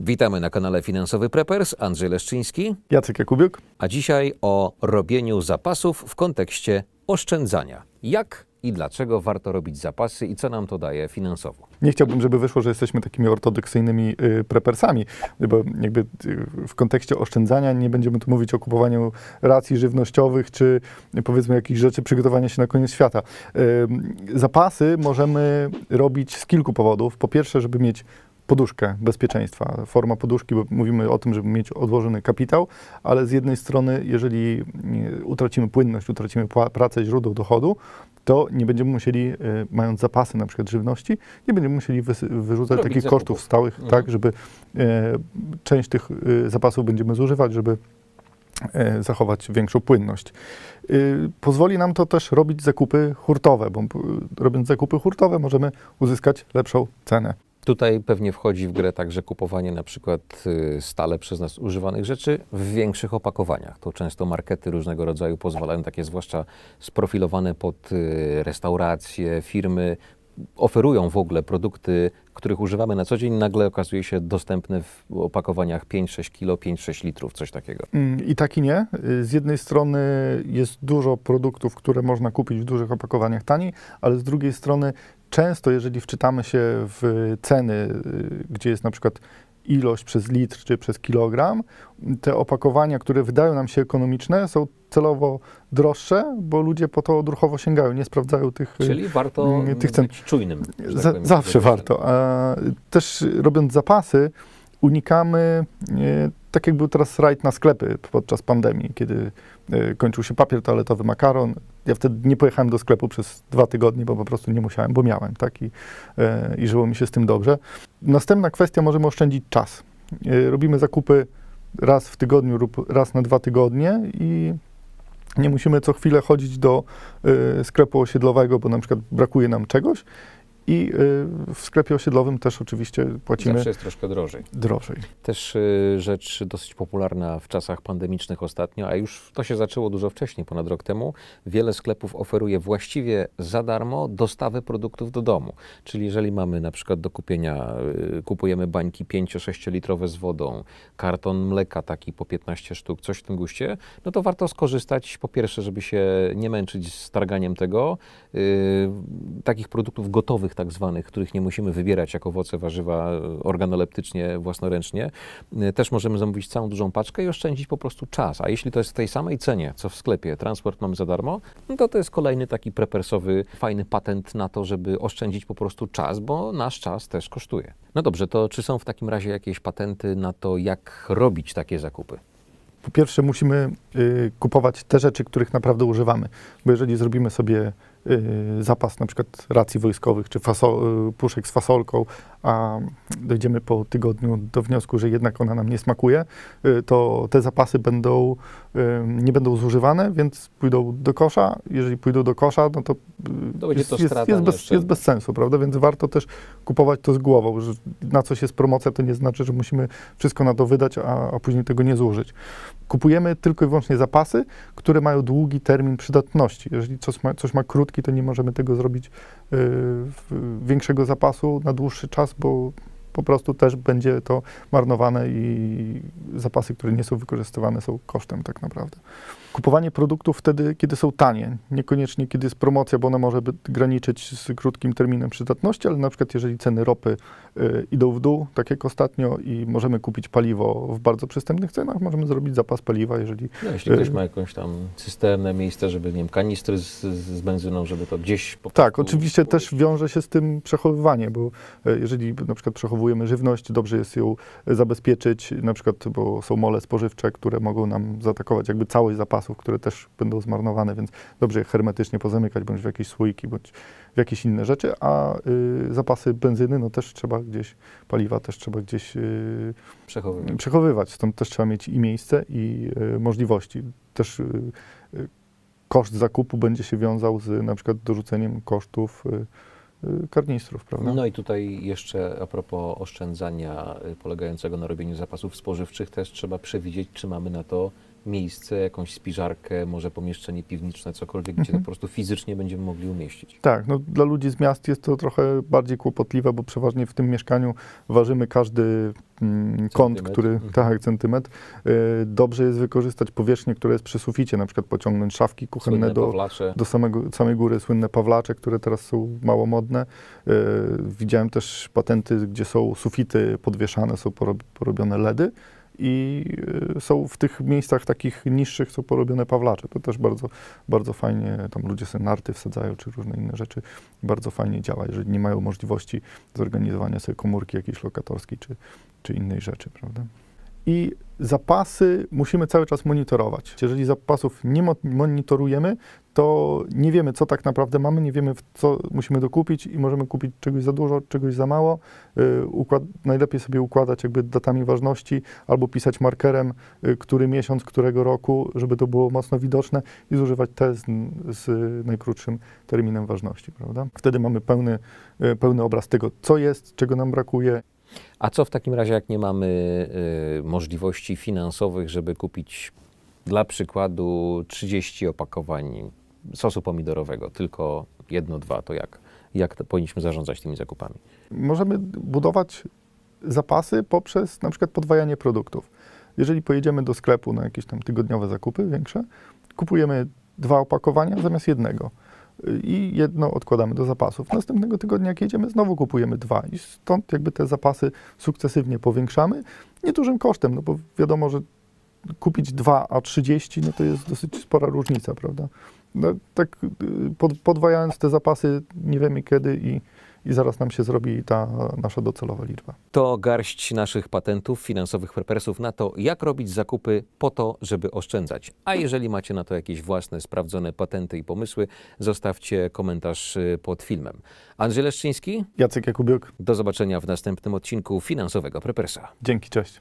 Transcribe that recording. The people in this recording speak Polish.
Witamy na kanale Finansowy Preppers, Andrzej Leszczyński, Jacek Jakubiuk. a dzisiaj o robieniu zapasów w kontekście oszczędzania. Jak i dlaczego warto robić zapasy i co nam to daje finansowo? Nie chciałbym, żeby wyszło, że jesteśmy takimi ortodoksyjnymi y, prepersami, bo jakby y, w kontekście oszczędzania nie będziemy tu mówić o kupowaniu racji żywnościowych, czy y, powiedzmy jakichś rzeczy przygotowania się na koniec świata. Y, zapasy możemy robić z kilku powodów. Po pierwsze, żeby mieć poduszkę bezpieczeństwa. Forma poduszki, bo mówimy o tym, żeby mieć odłożony kapitał, ale z jednej strony, jeżeli y, utracimy płynność, utracimy pracę źródeł dochodu, to nie będziemy musieli, y, mając zapasy na przykład żywności, nie będziemy musieli wyrzucać Robić takich zakupów. kosztów stałych, Mhm. tak, żeby y, część tych zapasów będziemy zużywać, żeby e, zachować większą płynność. Pozwoli nam to też robić zakupy hurtowe, bo robiąc zakupy hurtowe możemy uzyskać lepszą cenę. Tutaj pewnie wchodzi w grę także kupowanie na przykład y, stale przez nas używanych rzeczy w większych opakowaniach. To często markety różnego rodzaju pozwalają, takie zwłaszcza sprofilowane pod y, restauracje, firmy, oferują w ogóle produkty, których używamy na co dzień, nagle okazuje się dostępne w opakowaniach 5-6 kg, 5-6 litrów, coś takiego. Mm, I tak i nie. Y, Z jednej strony jest dużo produktów, które można kupić w dużych opakowaniach taniej, ale z drugiej strony często, jeżeli wczytamy się w ceny, y, gdzie jest na przykład ilość przez litr czy przez kilogram, te opakowania, które wydają nam się ekonomiczne, są celowo droższe, bo ludzie po to odruchowo sięgają, nie sprawdzają tych y, Czyli warto mm, tych cen- być czujnym. tak powiem, zawsze warto. A też robiąc zapasy, unikamy, e, tak jak był teraz rajd na sklepy podczas pandemii, kiedy e, kończył się papier toaletowy, makaron. Ja wtedy nie pojechałem do sklepu przez dwa tygodnie, bo po prostu nie musiałem, bo miałem, tak? I, e, i żyło mi się z tym dobrze. Następna kwestia, możemy oszczędzić czas. Robimy zakupy raz w tygodniu lub raz na dwa tygodnie i nie musimy co chwilę chodzić do sklepu osiedlowego, bo na przykład brakuje nam czegoś i y, w sklepie osiedlowym też oczywiście płacimy Zawsze jest troszkę drożej. drożej. Też y, rzecz dosyć popularna w czasach pandemicznych ostatnio, a już to się zaczęło dużo wcześniej, ponad rok temu. Wiele sklepów oferuje właściwie za darmo dostawę produktów do domu. Czyli jeżeli mamy na przykład do kupienia, y, kupujemy bańki 5-6 litrowe z wodą, karton mleka taki po 15 sztuk, coś w tym guście, no to warto skorzystać po pierwsze, żeby się nie męczyć z targaniem tego, takich produktów gotowych tak zwanych, których nie musimy wybierać jak owoce, warzywa y, organoleptycznie, własnoręcznie. Y, Też możemy zamówić całą dużą paczkę i oszczędzić po prostu czas. A jeśli to jest w tej samej cenie, co w sklepie, transport mamy za darmo, no to to jest kolejny taki prepersowy, fajny patent na to, żeby oszczędzić po prostu czas, bo nasz czas też kosztuje. No dobrze, to czy są w takim razie jakieś patenty na to, jak robić takie zakupy? Po pierwsze musimy y, kupować te rzeczy, których naprawdę używamy, bo jeżeli zrobimy sobie zapas na przykład racji wojskowych czy faso- y, puszek z fasolką, a dojdziemy po tygodniu do wniosku, że jednak ona nam nie smakuje, y, to te zapasy będą, y, nie będą zużywane, więc pójdą do kosza. Jeżeli pójdą do kosza, no to, y, To jest, to jest, jest, bez, jest bez sensu, prawda? Więc warto też kupować to z głową, że na coś jest promocja, to nie znaczy, że musimy wszystko na to wydać, a, a później tego nie zużyć. Kupujemy tylko i wyłącznie zapasy, które mają długi termin przydatności. Jeżeli coś ma, coś ma krótki, to nie możemy tego zrobić y, większego zapasu na dłuższy czas, bo po prostu też będzie to marnowane i zapasy, które nie są wykorzystywane, są kosztem tak naprawdę. Kupowanie produktów wtedy, kiedy są tanie, niekoniecznie kiedy jest promocja, bo ona może by graniczyć z krótkim terminem przydatności, ale na przykład jeżeli ceny ropy y, idą w dół, tak jak ostatnio, i możemy kupić paliwo w bardzo przystępnych cenach, możemy zrobić zapas paliwa, jeżeli No, jeśli ktoś Y- ma jakąś tam cysternę, miejsce, żeby, nie wiem, kanistry z, z benzyną, żeby to gdzieś po Tak, oczywiście też wiąże się z tym przechowywanie, bo e, jeżeli na przykład przechowujemy żywność, dobrze jest ją e, zabezpieczyć, na przykład, bo są mole spożywcze, które mogą nam zaatakować jakby całość zapasów, które też będą zmarnowane, więc dobrze je hermetycznie pozamykać, bądź w jakieś słoiki, bądź w jakieś inne rzeczy, a y, zapasy benzyny, no też trzeba gdzieś, paliwa też trzeba gdzieś y, przechowywać. przechowywać, stąd też trzeba mieć i miejsce, i y, możliwości. Też y, y, koszt zakupu będzie się wiązał z na przykład dorzuceniem kosztów y, karnistrów, prawda? No i tutaj jeszcze a propos oszczędzania polegającego na robieniu zapasów spożywczych, też trzeba przewidzieć, czy mamy na to miejsce, jakąś spiżarkę, może pomieszczenie piwniczne, cokolwiek, gdzie to Mhm. po prostu fizycznie będziemy mogli umieścić. Tak, no dla ludzi z miast jest to trochę bardziej kłopotliwe, bo przeważnie w tym mieszkaniu ważymy każdy mm, kąt, który, Mhm. tak, centymetr. Y, dobrze jest wykorzystać powierzchnię, która jest przy suficie, na przykład pociągnąć szafki kuchenne Słynne do, pawlacze. do samego, samej góry, słynne pawlacze, które teraz są mało modne. Y, widziałem też patenty, gdzie są sufity podwieszane, są porob, porobione LEDy i y, są w tych miejscach takich niższych są porobione pawlacze. To też bardzo, bardzo fajnie, tam ludzie sobie narty wsadzają, czy różne inne rzeczy. Bardzo fajnie działa, jeżeli nie mają możliwości zorganizowania sobie komórki jakiejś lokatorskiej, czy, czy innej rzeczy, prawda? I zapasy musimy cały czas monitorować. Jeżeli zapasów nie mo- monitorujemy, to nie wiemy, co tak naprawdę mamy, nie wiemy, co musimy dokupić i możemy kupić czegoś za dużo, czegoś za mało. Y, układ, najlepiej sobie układać jakby datami ważności albo pisać markerem, y, który miesiąc, którego roku, żeby to było mocno widoczne i zużywać te z, z najkrótszym terminem ważności, prawda? Wtedy mamy pełny, y, pełny obraz tego, co jest, czego nam brakuje, A co w takim razie, jak nie mamy y, możliwości finansowych, żeby kupić dla przykładu 30 opakowań sosu pomidorowego, tylko jedno, dwa, to jak? Jak to powinniśmy zarządzać tymi zakupami? Możemy budować zapasy poprzez na przykład podwajanie produktów. Jeżeli pojedziemy do sklepu na jakieś tam tygodniowe zakupy większe, kupujemy dwa opakowania zamiast jednego i jedno odkładamy do zapasów. Następnego tygodnia, jak jedziemy, znowu kupujemy dwa i stąd jakby te zapasy sukcesywnie powiększamy. Niedużym kosztem, no bo wiadomo, że kupić dwa a 30, no to jest dosyć spora różnica, prawda? No, tak y, pod, podwajając te zapasy nie wiemy kiedy i, i zaraz nam się zrobi ta nasza docelowa liczba. To garść naszych patentów, finansowych prepersów na to, jak robić zakupy po to, żeby oszczędzać. A jeżeli macie na to jakieś własne, sprawdzone patenty i pomysły, zostawcie komentarz y, pod filmem. Andrzej Leszczyński, Jacek Jakubiuk, do zobaczenia w następnym odcinku Finansowego Prepersa. dzięki, cześć.